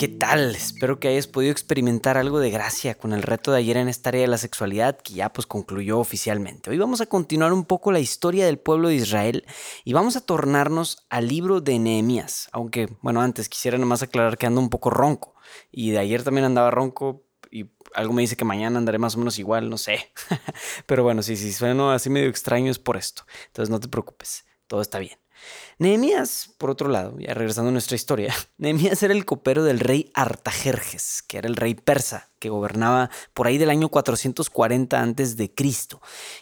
¿Qué tal? Espero que hayas podido experimentar algo de gracia con el reto de ayer en esta área de la sexualidad que ya pues concluyó oficialmente. Hoy vamos a continuar un poco la historia del pueblo de Israel y vamos a tornarnos al libro de Nehemías. Aunque, bueno, antes quisiera nomás aclarar que ando un poco ronco y de ayer también andaba ronco y algo me dice que mañana andaré más o menos igual, no sé. Pero bueno, si sí, suena así medio extraño es por esto. Entonces no te preocupes, todo está bien. Nehemías, por otro lado, ya regresando a nuestra historia, Nehemías era el copero del rey Artajerjes, que era el rey persa, que gobernaba por ahí del año 440 a.C.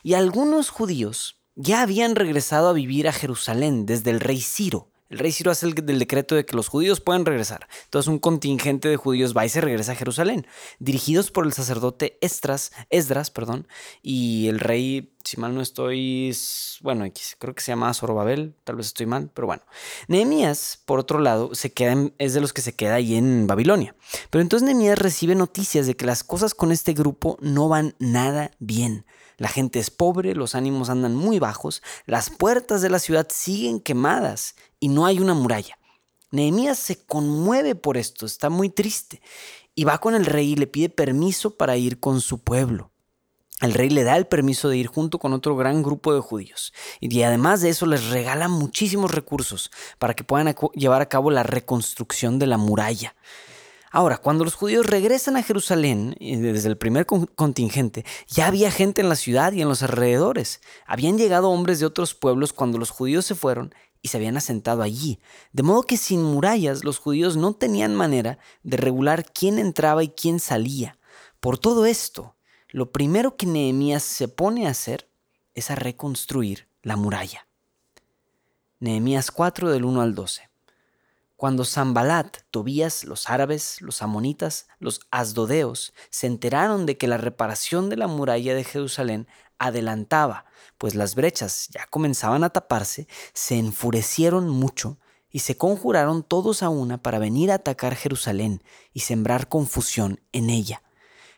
Y algunos judíos ya habían regresado a vivir a Jerusalén desde el rey Ciro, el rey Ciro hace el del decreto de que los judíos pueden regresar. Entonces un contingente de judíos va y se regresa a Jerusalén, dirigidos por el sacerdote Esdras, Esdras perdón, y el rey, si mal no estoy, bueno, creo que se llama Zorobabel, tal vez estoy mal, pero bueno. Nehemías, por otro lado, se queda es de los que se queda ahí en Babilonia. Pero entonces Nehemías recibe noticias de que las cosas con este grupo no van nada bien. La gente es pobre, los ánimos andan muy bajos, las puertas de la ciudad siguen quemadas y no hay una muralla. Nehemías se conmueve por esto, está muy triste y va con el rey y le pide permiso para ir con su pueblo. El rey le da el permiso de ir junto con otro gran grupo de judíos y además de eso les regala muchísimos recursos para que puedan llevar a cabo la reconstrucción de la muralla. Ahora, cuando los judíos regresan a Jerusalén, desde el primer contingente, ya había gente en la ciudad y en los alrededores. Habían llegado hombres de otros pueblos cuando los judíos se fueron se habían asentado allí. De modo que sin murallas los judíos no tenían manera de regular quién entraba y quién salía. Por todo esto, lo primero que Nehemías se pone a hacer es a reconstruir la muralla. Nehemías 4 del 1 al 12. Cuando Zambalat, Tobías, los árabes, los amonitas, los asdodeos se enteraron de que la reparación de la muralla de Jerusalén adelantaba, pues las brechas ya comenzaban a taparse, se enfurecieron mucho y se conjuraron todos a una para venir a atacar Jerusalén y sembrar confusión en ella.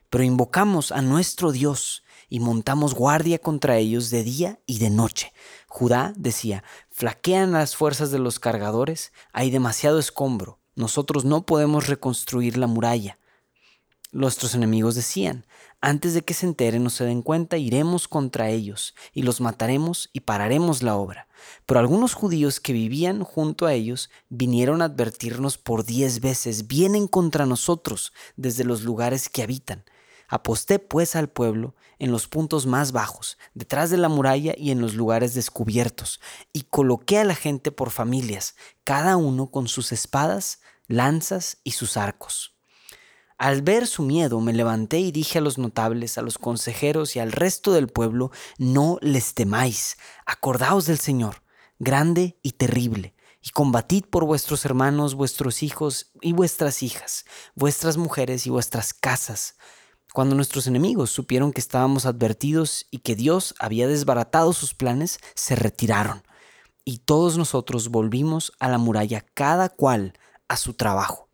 Pero invocamos a nuestro Dios y montamos guardia contra ellos de día y de noche. Judá decía, flaquean las fuerzas de los cargadores, hay demasiado escombro, nosotros no podemos reconstruir la muralla. Nuestros enemigos decían, antes de que se enteren o se den cuenta, iremos contra ellos y los mataremos y pararemos la obra. Pero algunos judíos que vivían junto a ellos vinieron a advertirnos por diez veces, vienen contra nosotros desde los lugares que habitan. Aposté pues al pueblo en los puntos más bajos, detrás de la muralla y en los lugares descubiertos, y coloqué a la gente por familias, cada uno con sus espadas, lanzas y sus arcos. Al ver su miedo me levanté y dije a los notables, a los consejeros y al resto del pueblo, no les temáis, acordaos del Señor, grande y terrible, y combatid por vuestros hermanos, vuestros hijos y vuestras hijas, vuestras mujeres y vuestras casas, cuando nuestros enemigos supieron que estábamos advertidos y que Dios había desbaratado sus planes, se retiraron. Y todos nosotros volvimos a la muralla, cada cual a su trabajo.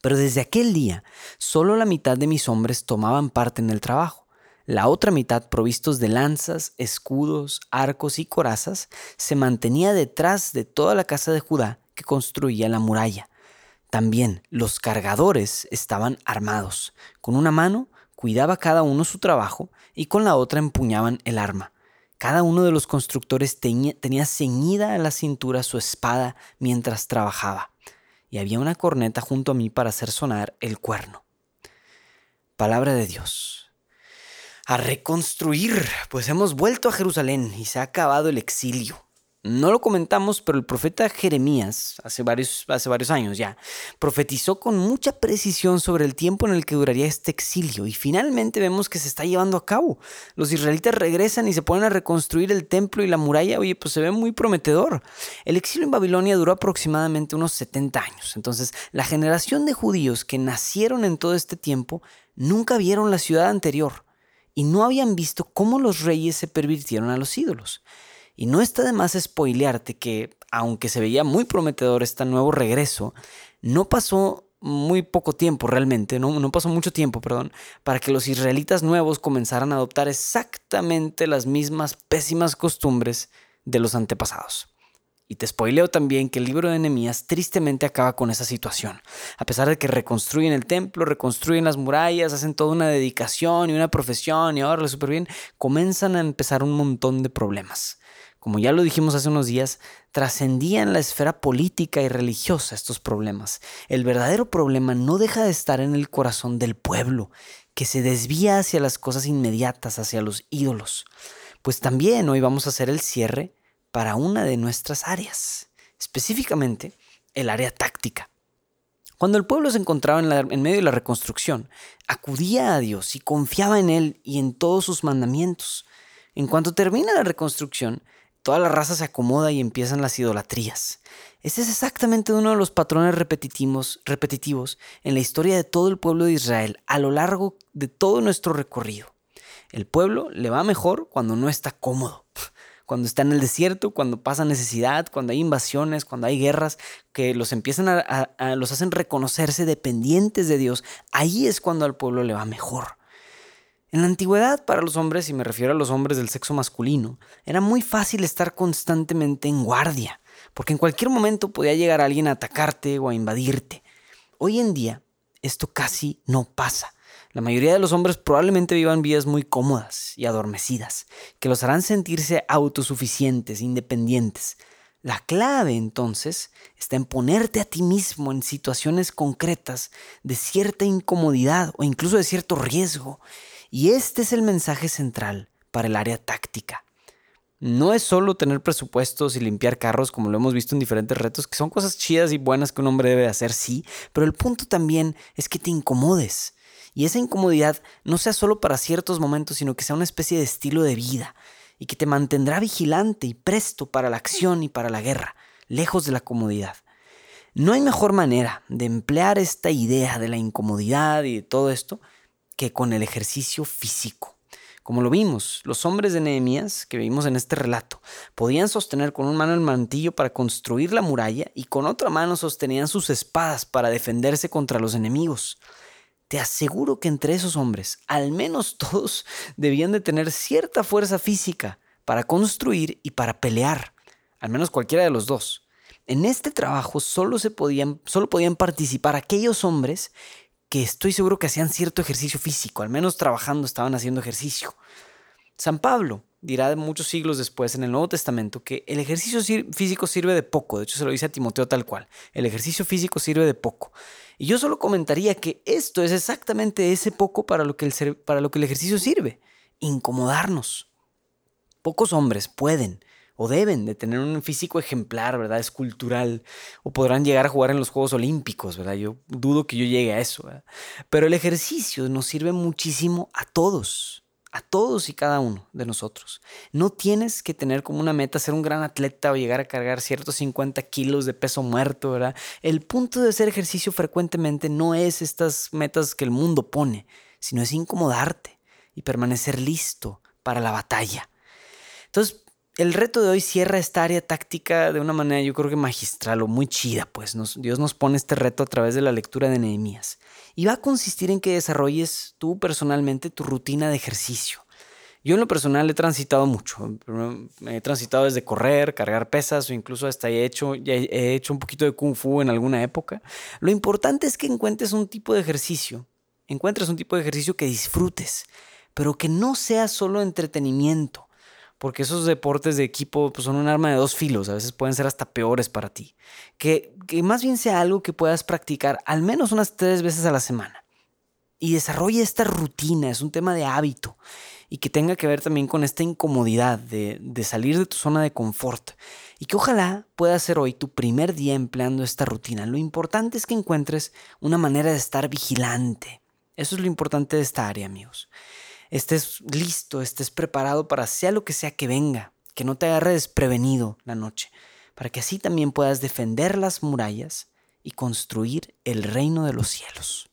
Pero desde aquel día, solo la mitad de mis hombres tomaban parte en el trabajo. La otra mitad, provistos de lanzas, escudos, arcos y corazas, se mantenía detrás de toda la casa de Judá que construía la muralla. También los cargadores estaban armados. Con una mano cuidaba cada uno su trabajo y con la otra empuñaban el arma. Cada uno de los constructores tenía, ceñida a la cintura su espada mientras trabajaba, y había una corneta junto a mí para hacer sonar el cuerno. Palabra de Dios. A reconstruir, pues hemos vuelto a Jerusalén y se ha acabado el exilio. No lo comentamos, pero el profeta Jeremías, hace varios, hace varios años ya, profetizó con mucha precisión sobre el tiempo en el que duraría este exilio y finalmente vemos que se está llevando a cabo. Los israelitas regresan y se ponen a reconstruir el templo y la muralla, oye, pues se ve muy prometedor. El exilio en Babilonia duró aproximadamente unos 70 años, entonces la generación de judíos que nacieron en todo este tiempo nunca vieron la ciudad anterior y no habían visto cómo los reyes se pervirtieron a los ídolos. Y no está de más spoilearte que, aunque se veía muy prometedor este nuevo regreso, no pasó muy poco tiempo realmente, no, no pasó mucho tiempo, perdón, para que los israelitas nuevos comenzaran a adoptar exactamente las mismas pésimas costumbres de los antepasados. Y te spoileo también que el libro de Nehemías tristemente acaba con esa situación. A pesar de que reconstruyen el templo, reconstruyen las murallas, hacen toda una dedicación y una profesión y ahora súper bien, comienzan a empezar un montón de problemas como ya lo dijimos hace unos días, trascendían la esfera política y religiosa estos problemas. El verdadero problema no deja de estar en el corazón del pueblo, que se desvía hacia las cosas inmediatas, hacia los ídolos. Pues también hoy vamos a hacer el cierre para una de nuestras áreas, específicamente el área táctica. Cuando el pueblo se encontraba en, en, medio de la reconstrucción, acudía a Dios y confiaba en Él y en todos sus mandamientos. En cuanto termina la reconstrucción, toda la raza se acomoda y empiezan las idolatrías. Este es exactamente uno de los patrones repetitivos, en la historia de todo el pueblo de Israel a lo largo de todo nuestro recorrido. El pueblo le va mejor cuando no está cómodo, cuando está en el desierto, cuando pasa necesidad, cuando hay invasiones, cuando hay guerras que los empiezan a, los hacen reconocerse dependientes de Dios. Ahí es cuando al pueblo le va mejor. En la antigüedad, para los hombres, y me refiero a los hombres del sexo masculino, era muy fácil estar constantemente en guardia, porque en cualquier momento podía llegar alguien a atacarte o a invadirte. Hoy en día, esto casi no pasa. La mayoría de los hombres probablemente vivan vidas muy cómodas y adormecidas, que los harán sentirse autosuficientes, independientes. La clave entonces está en ponerte a ti mismo en situaciones concretas de cierta incomodidad o incluso de cierto riesgo y este es el mensaje central para el área táctica. No es solo tener presupuestos y limpiar carros, como lo hemos visto en diferentes retos, que son cosas chidas y buenas que un hombre debe hacer, sí, pero el punto también es que te incomodes. Y esa incomodidad no sea solo para ciertos momentos, sino que sea una especie de estilo de vida y que te mantendrá vigilante y presto para la acción y para la guerra, lejos de la comodidad. No hay mejor manera de emplear esta idea de la incomodidad y de todo esto que con el ejercicio físico. Como lo vimos, los hombres de Nehemías, que vimos en este relato, podían sostener con una mano el mantillo para construir la muralla y con otra mano sostenían sus espadas para defenderse contra los enemigos. Te aseguro que entre esos hombres, al menos todos, debían de tener cierta fuerza física para construir y para pelear, al menos cualquiera de los dos. En este trabajo solo, se podían, solo podían participar aquellos hombres que estoy seguro que hacían cierto ejercicio físico, al menos trabajando estaban haciendo ejercicio. San Pablo dirá muchos siglos después en el Nuevo Testamento que el ejercicio físico sirve de poco, de hecho se lo dice a Timoteo tal cual, el ejercicio físico sirve de poco. Y yo solo comentaría que esto es exactamente ese poco para lo que el, para lo que el ejercicio sirve, incomodarnos. Pocos hombres pueden o deben de tener un físico ejemplar, ¿verdad? Escultural, o podrán llegar a jugar en los Juegos Olímpicos, ¿verdad? Yo dudo que yo llegue a eso, ¿verdad? Pero el ejercicio nos sirve muchísimo a todos, a todos y cada uno de nosotros. No tienes que tener como una meta ser un gran atleta o llegar a cargar ciertos 50 kilos de peso muerto, ¿verdad? El punto de hacer ejercicio frecuentemente no es estas metas que el mundo pone, sino es incomodarte y permanecer listo para la batalla. Entonces, el reto de hoy cierra esta área táctica de una manera yo creo que magistral o muy chida, pues Dios nos pone este reto a través de la lectura de Nehemías. Y va a consistir en que desarrolles tú personalmente tu rutina de ejercicio. Yo en lo personal he transitado mucho. He transitado desde correr, cargar pesas o incluso hasta he hecho, ya he hecho un poquito de kung fu en alguna época. Lo importante es que encuentres un tipo de ejercicio. Encuentres un tipo de ejercicio que disfrutes, pero que no sea solo entretenimiento porque esos deportes de equipo pues, son un arma de dos filos, a veces pueden ser hasta peores para ti. Que, más bien sea algo que puedas practicar al menos unas tres veces a la semana. Y desarrolla esta rutina, es un tema de hábito. y que tenga que ver también con esta incomodidad de, de salir de tu zona de confort y que ojalá pueda ser hoy tu primer día empleando esta rutina. Lo importante es que encuentres una manera de estar vigilante. Eso es lo importante de esta área, amigos. Estés listo, estés preparado para sea lo que sea que venga, que no te agarre desprevenido la noche, para que así también puedas defender las murallas y construir el reino de los cielos.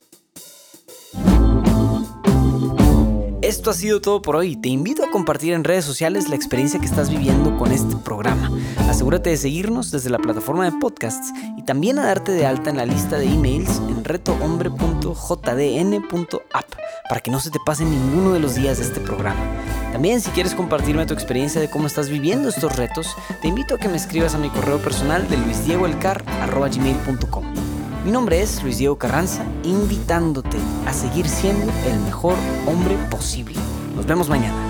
Esto ha sido todo por hoy. Te invito a compartir en redes sociales la experiencia que estás viviendo con este programa. Asegúrate de seguirnos desde la plataforma de podcasts y también a darte de alta en la lista de emails en retohombre.jdn.app para que no se te pase ninguno de los días de este programa. También si quieres compartirme tu experiencia de cómo estás viviendo estos retos, te invito a que me escribas a mi correo personal de luisdiegoelcar.gmail.com. Mi nombre es Luis Diego Carranza, invitándote a seguir siendo el mejor hombre posible. Nos vemos mañana.